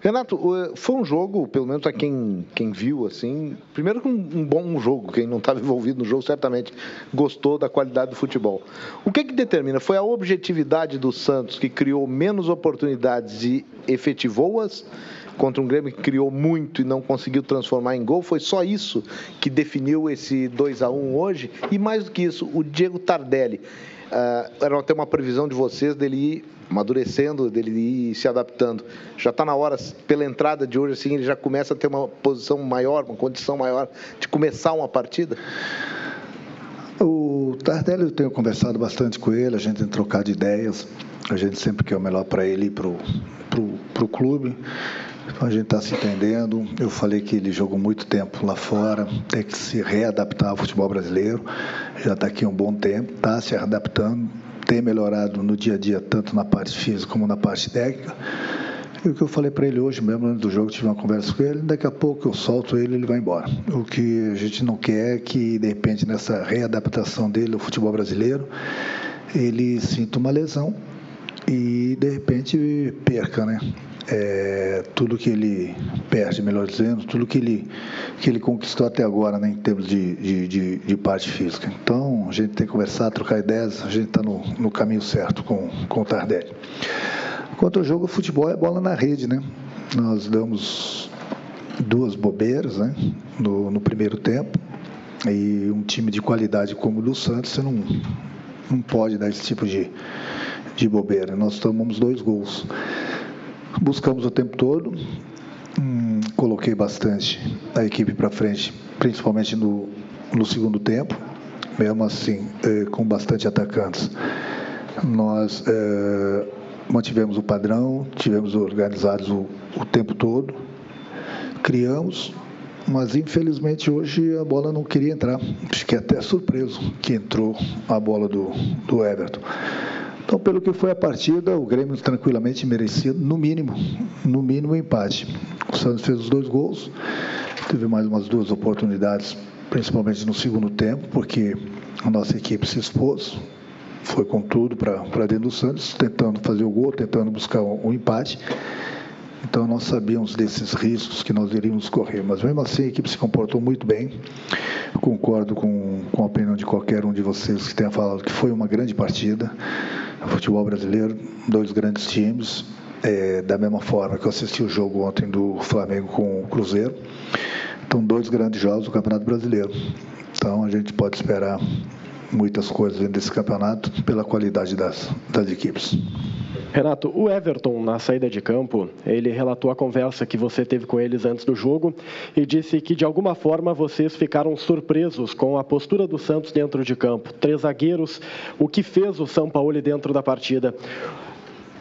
Renato, foi um jogo, pelo menos a quem, quem viu, assim, primeiro um, um bom jogo, quem não estava envolvido no jogo certamente gostou da qualidade do futebol. O que que determina? Foi a objetividade do Santos que criou menos oportunidades e efetivou-as contra um Grêmio que criou muito e não conseguiu transformar em gol? Foi só isso que definiu esse 2 a 1 hoje? E mais do que isso, o Diego Tardelli, uh, era até uma previsão de vocês dele ir amadurecendo, dele ir se adaptando. Já está na hora, pela entrada de hoje, assim, ele já começa a ter uma posição maior, uma condição maior de começar uma partida? O Tardelli, eu tenho conversado bastante com ele, a gente tem trocado ideias, a gente sempre quer o melhor para ele e para o clube. Então a gente está se entendendo. Eu falei que ele jogou muito tempo lá fora, tem que se readaptar ao futebol brasileiro. Já está aqui um bom tempo, está se adaptando, tem melhorado no dia a dia, tanto na parte física como na parte técnica. E o que eu falei para ele hoje mesmo, antes do jogo, tive uma conversa com ele, daqui a pouco eu solto ele ele vai embora. O que a gente não quer é que, de repente, nessa readaptação dele ao futebol brasileiro, ele sinta uma lesão e, de repente, perca, né? É, tudo que ele perde, melhor dizendo, tudo que ele, que ele conquistou até agora né, em termos de, de, de, de parte física. Então, a gente tem que conversar, trocar ideias, a gente está no, no caminho certo com, com o Tardelli. Quanto ao jogo, futebol é bola na rede, né? Nós damos duas bobeiras né, no, no primeiro tempo e um time de qualidade como o do Santos, você não, não pode dar esse tipo de, de bobeira. Nós tomamos dois gols. Buscamos o tempo todo, hum, coloquei bastante a equipe para frente, principalmente no, no segundo tempo, mesmo assim, eh, com bastante atacantes. Nós eh, mantivemos o padrão, tivemos organizados o, o tempo todo, criamos, mas infelizmente hoje a bola não queria entrar. Fiquei até surpreso que entrou a bola do, do Everton. Então, pelo que foi a partida, o Grêmio tranquilamente merecia, no mínimo, no mínimo, empate. O Santos fez os dois gols, teve mais umas duas oportunidades, principalmente no segundo tempo, porque a nossa equipe se expôs, foi com tudo para dentro do Santos, tentando fazer o gol, tentando buscar um, um empate. Então nós sabíamos desses riscos que nós iríamos correr, mas mesmo assim a equipe se comportou muito bem. Concordo com, com a opinião de qualquer um de vocês que tenha falado que foi uma grande partida futebol brasileiro, dois grandes times, é, da mesma forma que eu assisti o jogo ontem do Flamengo com o Cruzeiro. Então, dois grandes jogos do Campeonato Brasileiro. Então, a gente pode esperar muitas coisas dentro desse campeonato pela qualidade das, das equipes. Renato, o Everton, na saída de campo, ele relatou a conversa que você teve com eles antes do jogo e disse que, de alguma forma, vocês ficaram surpresos com a postura do Santos dentro de campo. Três zagueiros, o que fez o São Paulo dentro da partida.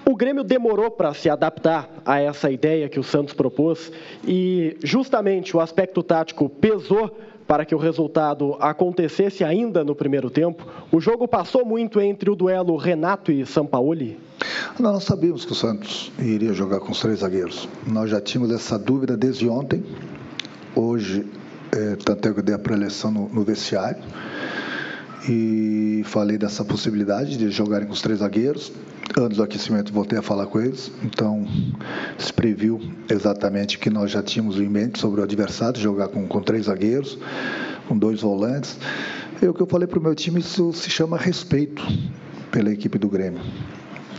O Grêmio demorou para se adaptar a essa ideia que o Santos propôs e, justamente, o aspecto tático pesou para que o resultado acontecesse ainda no primeiro tempo. O jogo passou muito entre o duelo Renato e Sampaoli? Não, nós sabíamos que o Santos iria jogar com os três zagueiros. Nós já tínhamos essa dúvida desde ontem. Hoje, é, tanto é que eu dei a preleção no, no vestiário e falei dessa possibilidade de jogarem com os três zagueiros. Antes do aquecimento, voltei a falar com eles. Então, se previu exatamente que nós já tínhamos em mente sobre o adversário, jogar com, com três zagueiros, com dois volantes. E o que eu falei para o meu time, isso se chama respeito pela equipe do Grêmio.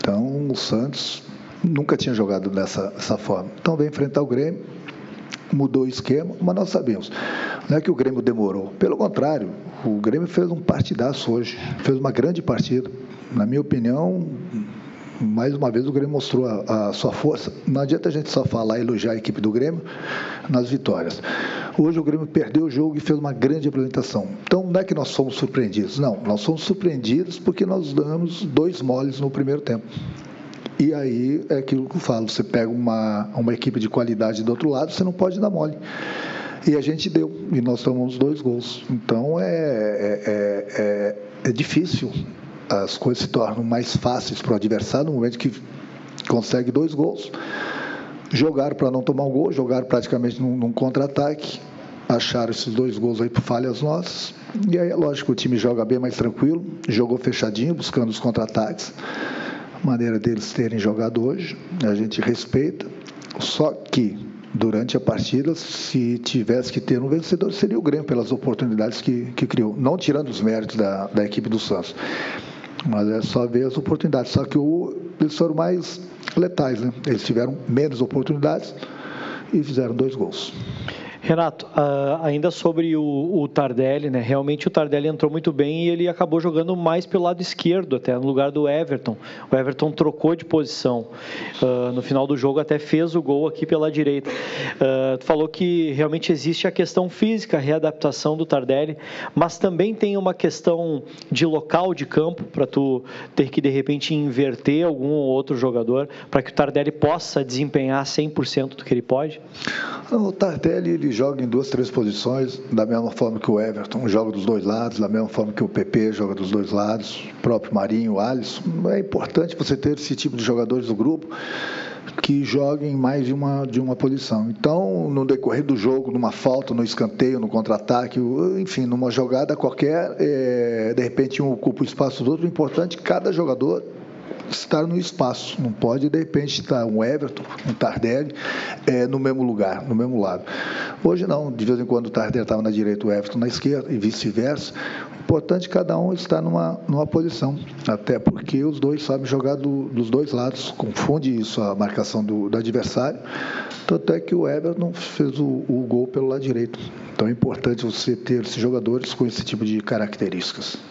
Então, o Santos nunca tinha jogado dessa, dessa forma. Então, vem enfrentar o Grêmio, mudou o esquema, mas nós sabemos. Não é que o Grêmio demorou. Pelo contrário, o Grêmio fez um partidaço hoje, fez uma grande partida. Na minha opinião, mais uma vez o Grêmio mostrou a, a, sua força. Não adianta a gente só falar elogiar a equipe do Grêmio nas vitórias. Hoje o Grêmio perdeu o jogo e fez uma grande apresentação. Então não é que nós fomos surpreendidos, não. Nós fomos surpreendidos porque nós damos dois moles no primeiro tempo. E aí é aquilo que eu falo: você pega uma, uma equipe de qualidade do outro lado, você não pode dar mole. E a gente deu, e nós tomamos dois gols. Então é, é, é, é, é difícil, as coisas se tornam mais fáceis para o adversário no momento que consegue dois gols. Jogaram para não tomar um gol, jogaram praticamente num, num contra-ataque, acharam esses dois gols aí por falhas nossas. E aí é lógico que o time joga bem mais tranquilo, jogou fechadinho, buscando os contra-ataques. Maneira deles terem jogado hoje, a gente respeita. Só que durante a partida, se tivesse que ter um vencedor, seria o Grêmio, pelas oportunidades que, que criou. Não tirando os méritos da, da equipe do Santos. Mas é só ver as oportunidades. Só que o, eles foram mais letais, né? Eles tiveram menos oportunidades e fizeram dois gols. Renato, uh, ainda sobre o, o, Tardelli, né? Realmente o Tardelli entrou muito bem e ele acabou jogando mais pelo lado esquerdo, até no lugar do Everton. O Everton trocou de posição. Uh, no final do jogo até fez o gol aqui pela direita. Uh, tu falou que realmente existe a questão física, a readaptação do Tardelli, mas também tem uma questão de local de campo para tu ter que de repente inverter algum outro jogador para que o Tardelli possa desempenhar 100% do que ele pode. O Tardelli ele joga em duas, três posições, da mesma forma que o Everton joga dos dois lados, da mesma forma que o PP joga dos dois lados, o próprio Marinho, o Alisson. É importante você ter esse tipo de jogadores no grupo que joguem mais de uma, de uma posição. Então, no decorrer do jogo, numa falta, no escanteio, no contra-ataque, enfim, numa jogada qualquer, é, de repente um ocupa o espaço do outro, o importante é que cada jogador estar no espaço. Não pode, de repente, estar um Everton, um Tardelli é, no mesmo lugar, no mesmo lado. Hoje não, de vez em quando o Tardelli estava na direita, o Everton na esquerda e vice-versa. Importante é cada um estar numa, numa posição, até porque os dois sabem jogar do, dos dois lados, confunde isso a marcação do, do adversário. Tanto é que o Everton fez o, o gol pelo lado direito. Então é importante você ter esses jogadores com esse tipo de características.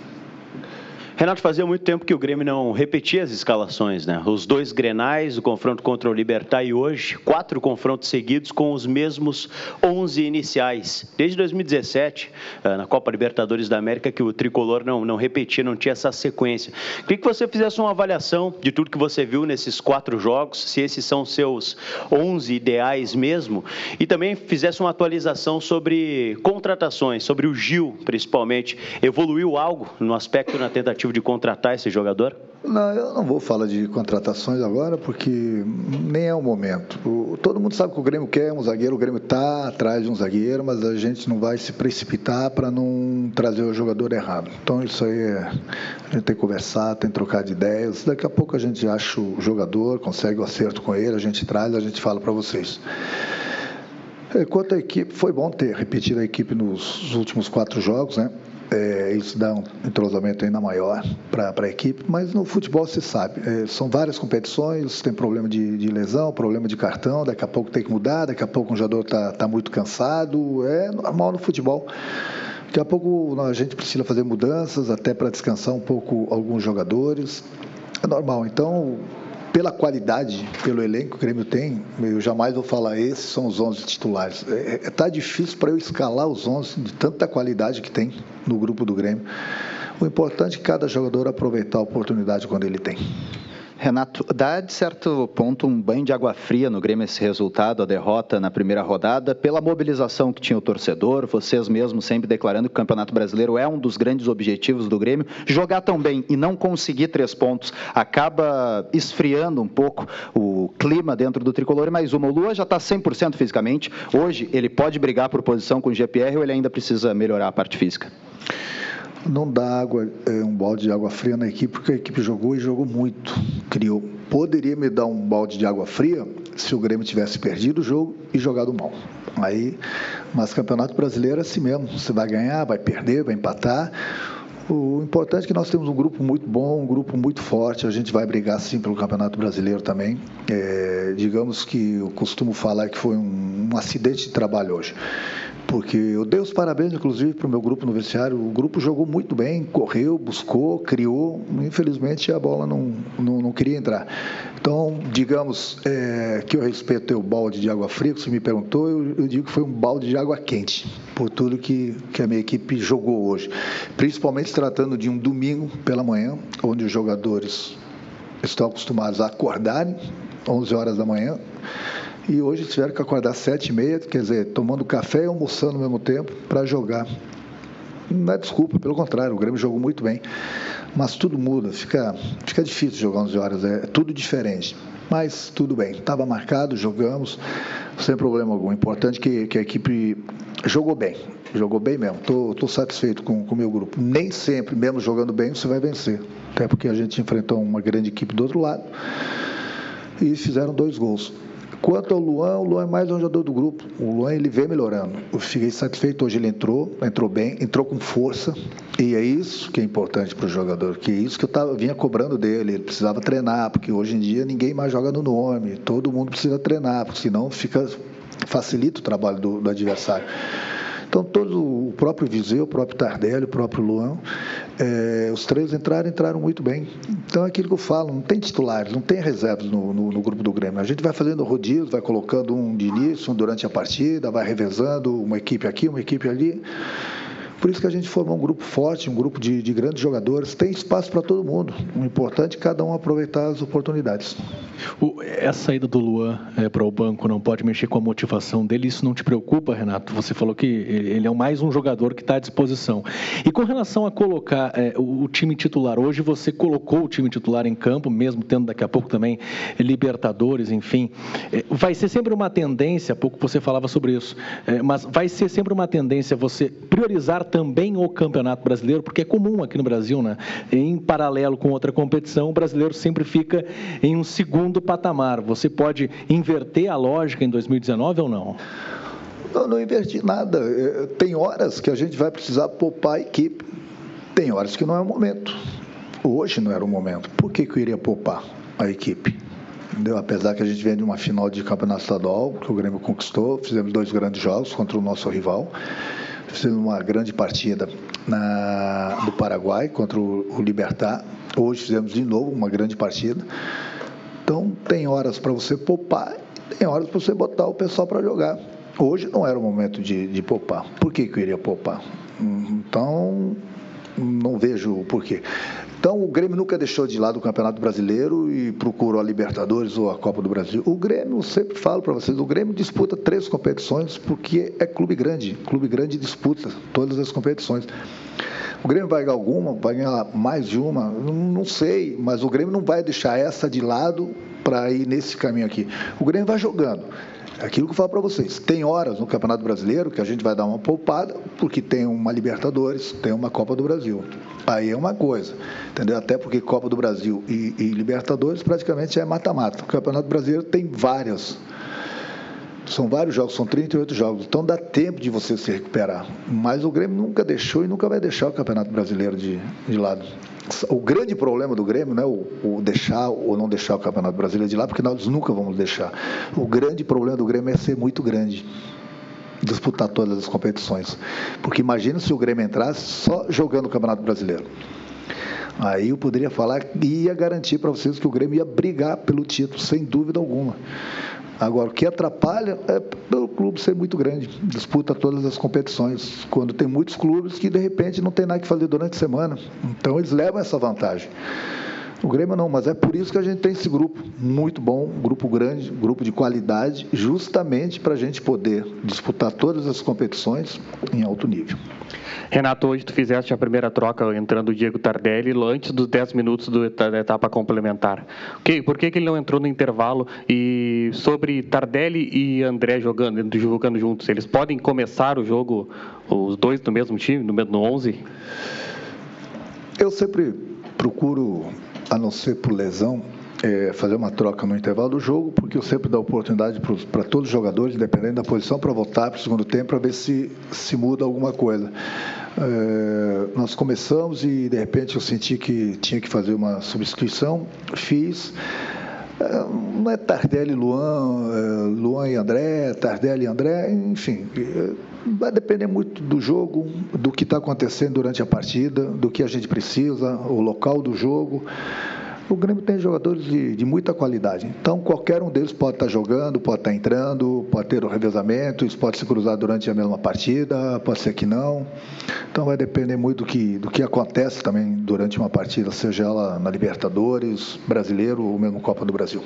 Renato, fazia muito tempo que o Grêmio não repetia as escalações, né? Os dois grenais, o confronto contra o Libertar e hoje, quatro confrontos seguidos com os mesmos 11 iniciais. Desde 2017, eh, na Copa Libertadores da América, que o tricolor não, não repetia, não tinha essa sequência. Queria que você fizesse uma avaliação de tudo que você viu nesses quatro jogos, se esses são seus 11 ideais mesmo, e também fizesse uma atualização sobre contratações, sobre o Gil, principalmente. Evoluiu algo no aspecto na tentativa de contratar esse jogador? Não, eu não vou falar de contratações agora, porque nem é o momento. O, todo mundo sabe que o Grêmio quer um zagueiro, o Grêmio está atrás de um zagueiro, mas a gente não vai se precipitar para não trazer o jogador errado. Então isso aí é, a gente tem que conversar, tem que trocar de ideias. Daqui a pouco a gente acha o jogador, consegue o acerto com ele, a gente traz, a gente fala para vocês. Quanto à equipe, foi bom ter repetido a equipe nos últimos quatro jogos, né? É, isso dá um entrosamento ainda maior para a equipe, mas no futebol você sabe, é, são várias competições, tem problema de, de, lesão, problema de cartão, daqui a pouco tem que mudar, daqui a pouco um jogador está tá muito cansado, é normal no futebol. Daqui a pouco a gente precisa fazer mudanças, até para descansar um pouco alguns jogadores. É normal. Então, pela qualidade, pelo elenco que o Grêmio tem, eu jamais vou falar esses são os 11 titulares. Está é, é tá difícil para eu escalar os 11 de tanta qualidade que tem no grupo do Grêmio. O importante é cada jogador aproveitar a oportunidade quando ele tem. Renato, dá de certo ponto um banho de água fria no Grêmio esse resultado, a derrota na primeira rodada, pela mobilização que tinha o torcedor, vocês mesmos sempre declarando que o Campeonato Brasileiro é um dos grandes objetivos do Grêmio. Jogar tão bem e não conseguir três pontos acaba esfriando um pouco o clima dentro do tricolor. Mas o Lua já está 100% fisicamente. Hoje ele pode brigar por posição com o GPR ou ele ainda precisa melhorar a parte física? Não dá água, é, um balde de água fria na equipe, porque a equipe jogou e jogou muito. Criou. Poderia me dar um balde de água fria se o Grêmio tivesse perdido o jogo e jogado mal. Aí, mas campeonato brasileiro é assim mesmo. Você vai ganhar, vai perder, vai empatar. O importante é que nós temos um grupo muito bom, um grupo muito forte. A gente vai brigar sim pelo Campeonato Brasileiro também. É, digamos que eu costumo falar que foi um, um acidente de trabalho hoje porque eu dei os parabéns, inclusive, para o meu grupo no vestiário. O grupo jogou muito bem, correu, buscou, criou. Infelizmente, a bola não, não, não queria entrar. Então, digamos é, que eu respeito o balde de água fria, que você me perguntou, eu, eu, digo que foi um balde de água quente, por tudo que, que a minha equipe jogou hoje. Principalmente tratando de um domingo pela manhã, onde os jogadores estão acostumados a acordarem 11 horas da manhã e hoje tiveram que acordar sete e meia, quer dizer, tomando café e almoçando ao mesmo tempo para jogar. Não é desculpa, pelo contrário, o Grêmio jogou muito bem. Mas tudo muda, fica, fica difícil jogar 11 horas, é, é tudo diferente. Mas tudo bem, estava marcado, jogamos, sem problema algum. Importante que, que a equipe jogou bem, jogou bem mesmo. Estou satisfeito com o meu grupo. Nem sempre, mesmo jogando bem, você vai vencer. Até porque a gente enfrentou uma grande equipe do outro lado e fizeram dois gols Quanto ao Luan, o Luan é mais um jogador do grupo. O Luan ele vem melhorando. Eu fiquei satisfeito hoje ele entrou, entrou bem, entrou com força. E é isso que é importante para o jogador, que é isso que eu tava, vinha cobrando dele. Ele precisava treinar, porque hoje em dia ninguém mais joga no nome. Todo mundo precisa treinar, porque senão fica facilita o trabalho do, do adversário. Então, todo o próprio Viseu, o próprio Tardelli, o próprio Luan, é, os três entraram, entraram muito bem. Então, é aquilo que eu falo, não tem titulares, não tem reservas no, no, no grupo do Grêmio. A gente vai fazendo rodízio, vai colocando um de início, um durante a partida, vai revezando uma equipe aqui, uma equipe ali. Por isso que a gente formou um grupo forte, um grupo de, de grandes jogadores. Tem espaço para todo mundo. O importante é cada um aproveitar as oportunidades. O, essa saída do Luan é, para o banco não pode mexer com a motivação dele. Isso não te preocupa, Renato? Você falou que ele é mais um jogador que está à disposição. E com relação a colocar é, o, o, time titular, hoje você colocou o time titular em campo, mesmo tendo daqui a pouco também Libertadores, enfim. É, vai ser sempre uma tendência, há pouco você falava sobre isso, mas vai ser sempre uma tendência você priorizar também o Campeonato Brasileiro, porque é comum aqui no Brasil, né? Em paralelo com outra competição, o brasileiro sempre fica em um segundo patamar. Você pode inverter a lógica em 2019 ou não? Não, não inverti nada. É, tem horas que a gente vai precisar poupar a equipe. Tem horas que não é o momento. Hoje não era o momento. Por que, que eu iria poupar a equipe? Entendeu? Apesar que a gente vem de uma final de campeonato estadual, que o Grêmio conquistou, fizemos dois grandes jogos contra o nosso rival. Fizemos uma grande partida na, do Paraguai contra o, o Libertar. Hoje fizemos de novo uma grande partida. Então, tem horas para você poupar, tem horas para você botar o pessoal para jogar. Hoje não era o momento de, de poupar. Por que, que eu iria poupar? Então, não vejo o porquê. Então, o Grêmio nunca deixou de lado o Campeonato Brasileiro e procurou a Libertadores ou a Copa do Brasil. O Grêmio, sempre falo para vocês, o Grêmio disputa três competições porque é clube grande. Clube grande disputa todas as competições. O Grêmio vai ganhar alguma, vai ganhar mais de uma, não sei, mas o Grêmio não vai deixar essa de lado para ir nesse caminho aqui. O Grêmio vai jogando. É aquilo que eu falo para vocês, tem horas no Campeonato Brasileiro que a gente vai dar uma poupada, porque tem uma Libertadores, tem uma Copa do Brasil. Aí é uma coisa, entendeu? Até porque Copa do Brasil e, e Libertadores praticamente é mata-mata. O Campeonato Brasileiro tem várias. São vários jogos, são 38 jogos, então dá tempo de você se recuperar. Mas o Grêmio nunca deixou e nunca vai deixar o Campeonato Brasileiro de, de lado o grande problema do Grêmio não é o, o, deixar ou não deixar o Campeonato Brasileiro de lá, porque nós nunca vamos deixar. O grande problema do Grêmio é ser muito grande. Disputar todas as competições. Porque imagina se o Grêmio entrasse só jogando o Campeonato Brasileiro. Aí eu poderia falar e ia garantir para vocês que o Grêmio ia brigar pelo título, sem dúvida alguma. Agora, o que atrapalha é pelo clube ser muito grande, disputa todas as competições, quando tem muitos clubes que de repente não tem nada que fazer durante a semana. Então eles levam essa vantagem. O Grêmio não, mas é por isso que a gente tem esse grupo muito bom, grupo grande, grupo de qualidade, justamente para a gente poder disputar todas as competições em alto nível. Renato, hoje tu fizeste a primeira troca entrando o Diego Tardelli antes dos 10 minutos do, da etapa complementar. Okay, por que, que ele não entrou no intervalo? E sobre Tardelli e André jogando, jogando juntos, eles podem começar o jogo, os dois no mesmo time, no mesmo 11? Eu sempre procuro a não ser por lesão, é, fazer uma troca no intervalo do jogo, porque eu sempre dou oportunidade para todos os jogadores, independente da posição, para voltar para o segundo tempo, para ver se, se muda alguma coisa. É, nós começamos e, de repente, eu senti que tinha que fazer uma substituição, fiz. É, não é Tardelli e Luan, é, Luan e André, Tardelli e André, enfim. Vai depender muito do jogo, do que está acontecendo durante a partida, do que a gente precisa, o local do jogo. O Grêmio tem jogadores de, de, muita qualidade. Então, qualquer um deles pode estar jogando, pode estar entrando, pode ter o revezamento, isso pode se cruzar durante a mesma partida, pode ser que não. Então, vai depender muito do que, do que acontece também durante uma partida, seja ela na Libertadores, Brasileiro ou mesmo Copa do Brasil.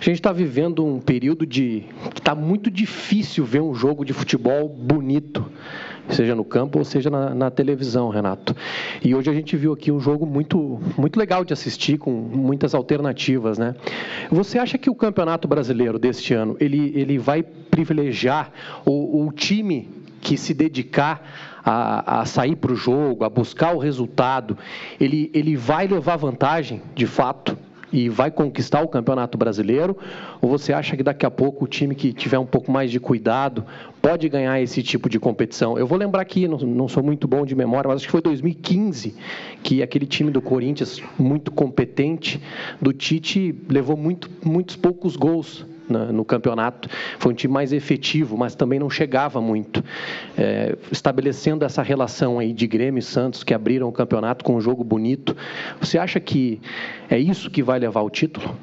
A gente está vivendo um período de que está muito difícil ver um jogo de futebol bonito seja no campo ou seja na, na, televisão, Renato. E hoje a gente viu aqui um jogo muito, muito legal de assistir, com muitas alternativas, né? Você acha que o Campeonato Brasileiro deste ano ele, ele vai privilegiar o, o time que se dedicar a, a sair para o jogo, a buscar o resultado, ele, ele vai levar vantagem, de fato? E vai conquistar o Campeonato Brasileiro? Ou você acha que daqui a pouco o time que tiver um pouco mais de cuidado pode ganhar esse tipo de competição? Eu vou lembrar aqui, não, não sou muito bom de memória, mas acho que foi 2015 que aquele time do Corinthians, muito competente, do Tite, levou muito, muitos poucos gols no campeonato. Foi um time mais efetivo, mas também não chegava muito. É, estabelecendo essa relação aí de Grêmio e Santos, que abriram o campeonato com um jogo bonito, você acha que é isso que vai levar o título?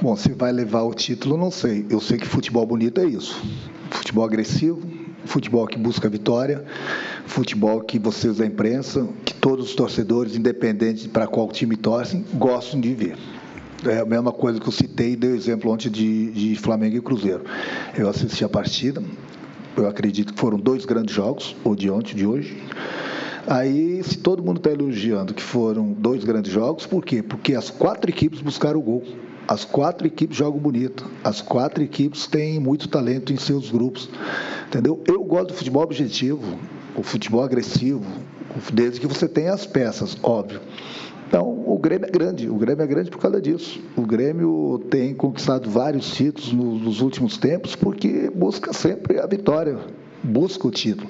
Bom, se vai levar o título, não sei. Eu sei que futebol bonito é isso. Futebol agressivo, futebol que busca vitória, futebol que vocês da imprensa, que todos os torcedores, independente para qual time torcem, gostam de ver. É a mesma coisa que eu citei dei o exemplo ontem de, de Flamengo e Cruzeiro. Eu assisti a partida, eu acredito que foram dois grandes jogos, ou de ontem, de hoje. Aí, se todo mundo está elogiando que foram dois grandes jogos, por quê? Porque as quatro equipes buscaram o gol. As quatro equipes jogam bonito. As quatro equipes têm muito talento em seus grupos. Entendeu? Eu gosto do futebol objetivo, o futebol agressivo, desde que você tenha as peças, óbvio. Então, o Grêmio é grande, o Grêmio é grande por causa disso. O Grêmio tem conquistado vários títulos nos últimos tempos porque busca sempre a vitória, busca o título.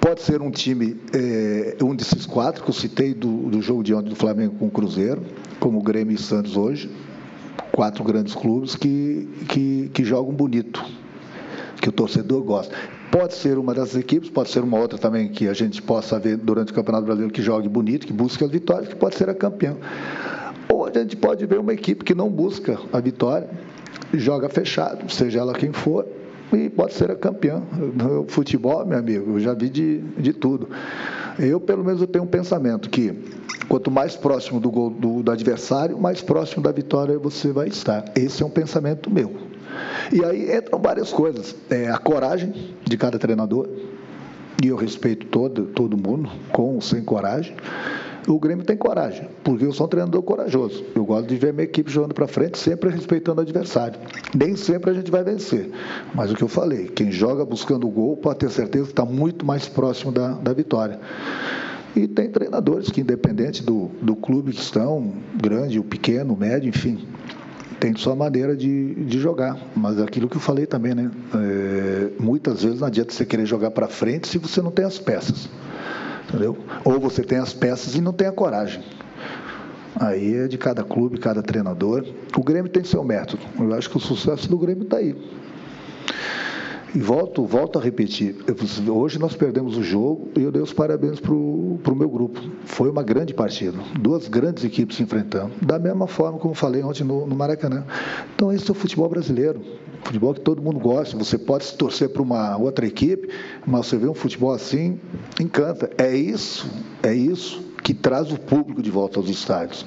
Pode ser um time, é, um desses quatro que eu citei do, do jogo de ontem do Flamengo com o Cruzeiro, como o Grêmio e Santos hoje, quatro grandes clubes que, que, que jogam bonito, que o torcedor gosta. Pode ser uma dessas equipes, pode ser uma outra também que a gente possa ver durante o Campeonato Brasileiro que jogue bonito, que busque as vitórias, que pode ser a campeã. Ou a gente pode ver uma equipe que não busca a vitória, joga fechado, seja ela quem for, e pode ser a campeã. No futebol, meu amigo, eu já vi de, de tudo. Eu, pelo menos, eu tenho um pensamento que quanto mais próximo do gol do, do adversário, mais próximo da vitória você vai estar. Esse é um pensamento meu. E aí entram várias coisas. É, a coragem de cada treinador, e eu respeito todo, todo mundo, com ou sem coragem. O Grêmio tem coragem, porque eu sou um treinador corajoso. Eu gosto de ver minha equipe jogando para frente, sempre respeitando o adversário. Nem sempre a gente vai vencer. Mas o que eu falei, quem joga buscando o gol pode ter certeza que está muito mais próximo da, da vitória. E tem treinadores que, independente do, do clube que estão, grande, o pequeno, o médio, enfim, tem sua maneira de, de jogar. Mas aquilo que eu falei também, né? É, muitas vezes não adianta você querer jogar para frente se você não tem as peças. Entendeu? Ou você tem as peças e não tem a coragem. Aí é de cada clube, cada treinador. O Grêmio tem seu método. Eu acho que o sucesso do Grêmio está aí. E volto, volto a repetir, hoje nós perdemos o jogo e eu dei os parabéns para o meu grupo. Foi uma grande partida, duas grandes equipes se enfrentando, da mesma forma como falei ontem no, no Maracanã. Então esse é o futebol brasileiro, futebol que todo mundo gosta. Você pode se torcer para uma outra equipe, mas você vê um futebol assim, encanta. É isso, é isso que traz o público de volta aos estádios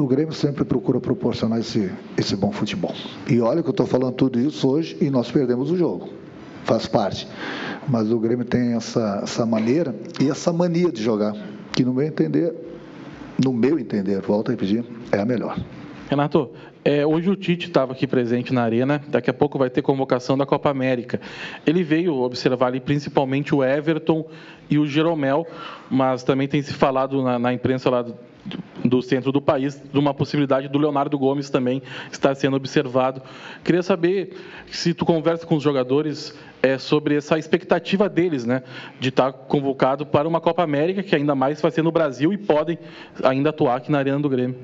o Grêmio sempre procura proporcionar esse, esse bom futebol. E olha que eu estou falando tudo isso hoje e nós perdemos o jogo. Faz parte. Mas o Grêmio tem essa, essa maneira e essa mania de jogar, que no meu entender, no meu entender, volto a repetir, é a melhor. Renato, é, hoje o Tite estava aqui presente na arena, daqui a pouco vai ter convocação da Copa América. Ele veio observar ali principalmente o Everton e o Jeromel, mas também tem se falado na, na imprensa lá do centro do país, de uma possibilidade do Leonardo Gomes também estar sendo observado. Queria saber se tu conversa com os jogadores é, sobre essa expectativa deles, né, de estar convocado para uma Copa América, que ainda mais vai ser no Brasil e podem ainda atuar aqui na Arena do Grêmio.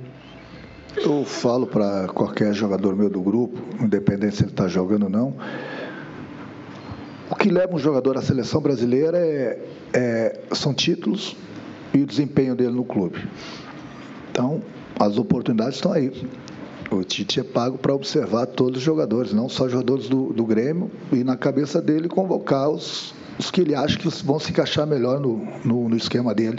Eu falo para qualquer jogador meu do grupo, independente se ele está jogando ou não, o que leva um jogador à seleção brasileira é, é, são títulos e o desempenho dele no clube. Então, as oportunidades estão aí. O Tite é pago para observar todos os jogadores, não só jogadores do, do Grêmio, e na cabeça dele convocar os, os que ele acha que vão se encaixar melhor no, no, no esquema dele.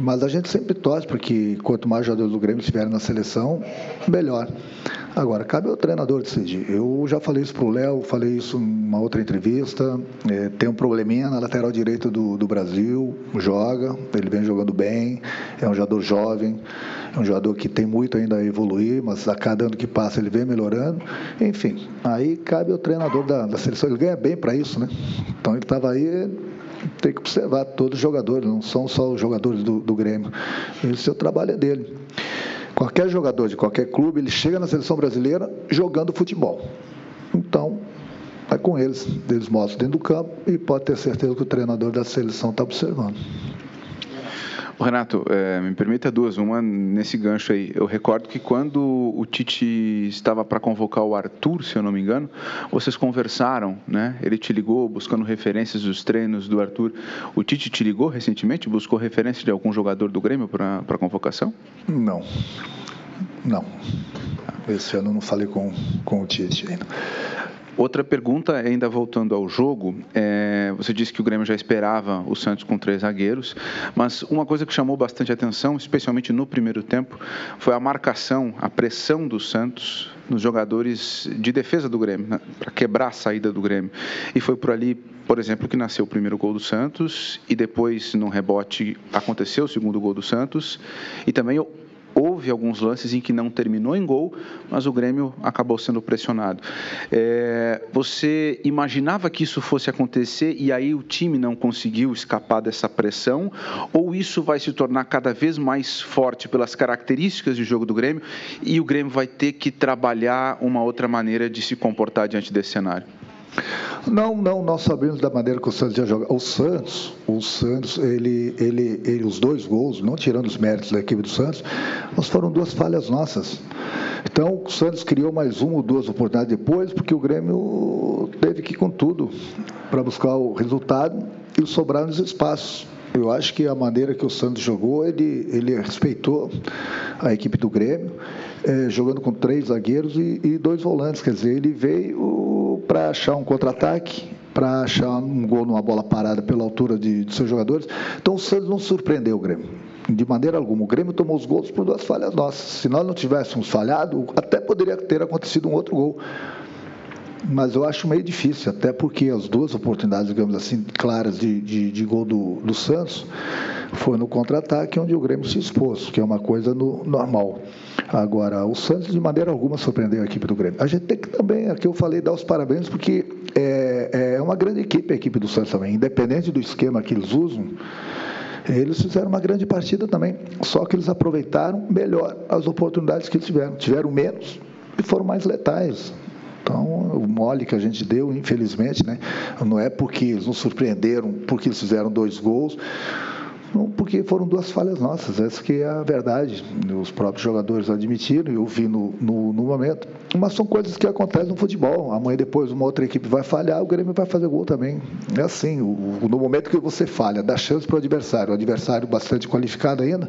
Mas a gente sempre torce para que quanto mais jogadores do Grêmio estiverem na seleção, melhor. Agora, cabe ao treinador decidir. Eu já falei isso para o Léo, falei isso em uma outra entrevista. É, tem um probleminha na lateral direita do, do Brasil, joga, ele vem jogando bem, é um jogador jovem, é um jogador que tem muito ainda a evoluir, mas a cada ano que passa ele vem melhorando. Enfim, aí cabe ao treinador da, da seleção. Ele ganha bem para isso, né? Então ele estava aí tem que observar todos os jogadores, não são só os jogadores do, do Grêmio. Esse é o trabalho dele. Qualquer jogador de qualquer clube, ele chega na seleção brasileira jogando futebol. Então, é com eles, eles mostram dentro do campo e pode ter certeza que o treinador da seleção está observando. Renato, é, me permita duas. Uma nesse gancho aí. Eu recordo que quando o Tite estava para convocar o Arthur, se eu não me engano, vocês conversaram, né? Ele te ligou buscando referências dos treinos do Arthur. O Tite te ligou recentemente? Buscou referência de algum jogador do Grêmio para a convocação? Não. Não. Esse ano eu não falei com, com o Tite ainda. Outra pergunta, ainda voltando ao jogo, é, você disse que o Grêmio já esperava o Santos com três zagueiros, mas uma coisa que chamou bastante atenção, especialmente no primeiro tempo, foi a marcação, a pressão do Santos nos jogadores de defesa do Grêmio, né, para quebrar a saída do Grêmio. E foi por ali, por exemplo, que nasceu o primeiro gol do Santos, e depois, num rebote, aconteceu o segundo gol do Santos, e também houve alguns lances em que não terminou em gol, mas o Grêmio acabou sendo pressionado. É, você imaginava que isso fosse acontecer e aí o time não conseguiu escapar dessa pressão? Ou isso vai se tornar cada vez mais forte pelas características de jogo do Grêmio e o Grêmio vai ter que trabalhar uma outra maneira de se comportar diante desse cenário? Não, não, nós sabemos da maneira que o Santos ia jogar. O Santos, o Santos, ele, ele, ele, os dois gols, não tirando os méritos da equipe do Santos, mas foram duas falhas nossas. Então, o Santos criou mais uma ou duas oportunidades depois, porque o Grêmio teve que ir com tudo para buscar o resultado e sobrar nos espaços. Eu acho que a maneira que o Santos jogou, ele, ele respeitou a equipe do Grêmio, eh, jogando com três zagueiros e, e dois volantes. Quer dizer, ele veio para achar um contra-ataque, para achar um gol numa bola parada pela altura de, de seus jogadores. Então o Santos não surpreendeu o Grêmio. De maneira alguma. O Grêmio tomou os gols por duas falhas nossas. Se nós não tivéssemos falhado, até poderia ter acontecido um outro gol mas eu acho meio difícil, até porque as duas oportunidades, digamos assim, claras de, de, de gol do, do Santos foi no contra-ataque onde o Grêmio se expôs, que é uma coisa no, normal. Agora, o Santos de maneira alguma surpreendeu a equipe do Grêmio. A gente tem que também, aqui eu falei, dar os parabéns, porque é, é uma grande equipe a equipe do Santos também, independente do esquema que eles usam. Eles fizeram uma grande partida também, só que eles aproveitaram melhor as oportunidades que eles tiveram. Tiveram menos e foram mais letais. Então, o mole que a gente deu, infelizmente, né, não é porque eles nos surpreenderam, porque eles fizeram dois gols, porque foram duas falhas nossas, essa que é a verdade. Os próprios jogadores admitiram, eu vi no, no, no, momento. Mas são coisas que acontecem no futebol. Amanhã depois uma outra equipe vai falhar, o Grêmio vai fazer gol também. É assim, o, no momento que você falha, dá chance para o adversário, o adversário bastante qualificado ainda,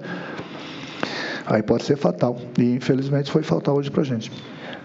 aí pode ser fatal. E infelizmente foi fatal hoje para a gente.